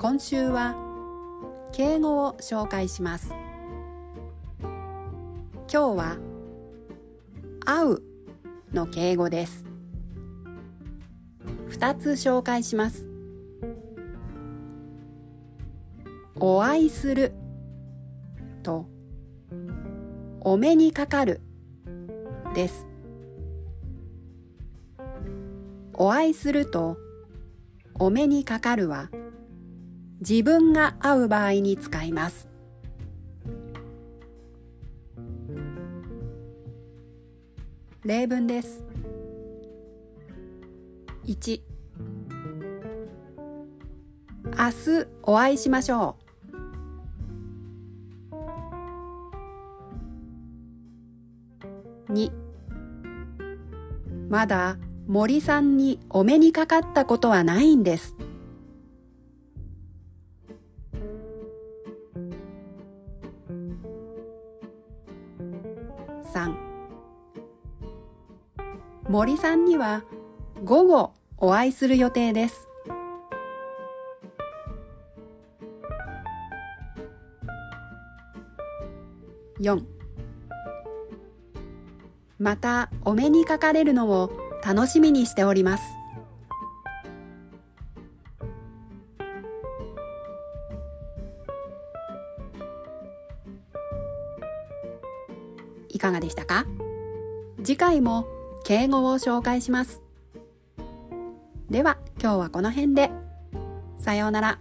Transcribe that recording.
今週は敬語を紹介します。今日は会うの敬語です。2つ紹介します。お会いするとお目にかかるです。お会いするとお目にかかるは自分が会う場合に使います。例文です。1明日お会いしましょう。2まだ森さんにお目にかかったことはないんです。3森さんには午後お会いする予定です。4またお目にかかれるのを楽しみにしております。いかがでしたか？次回も敬語を紹介します。では今日はこの辺で。さようなら。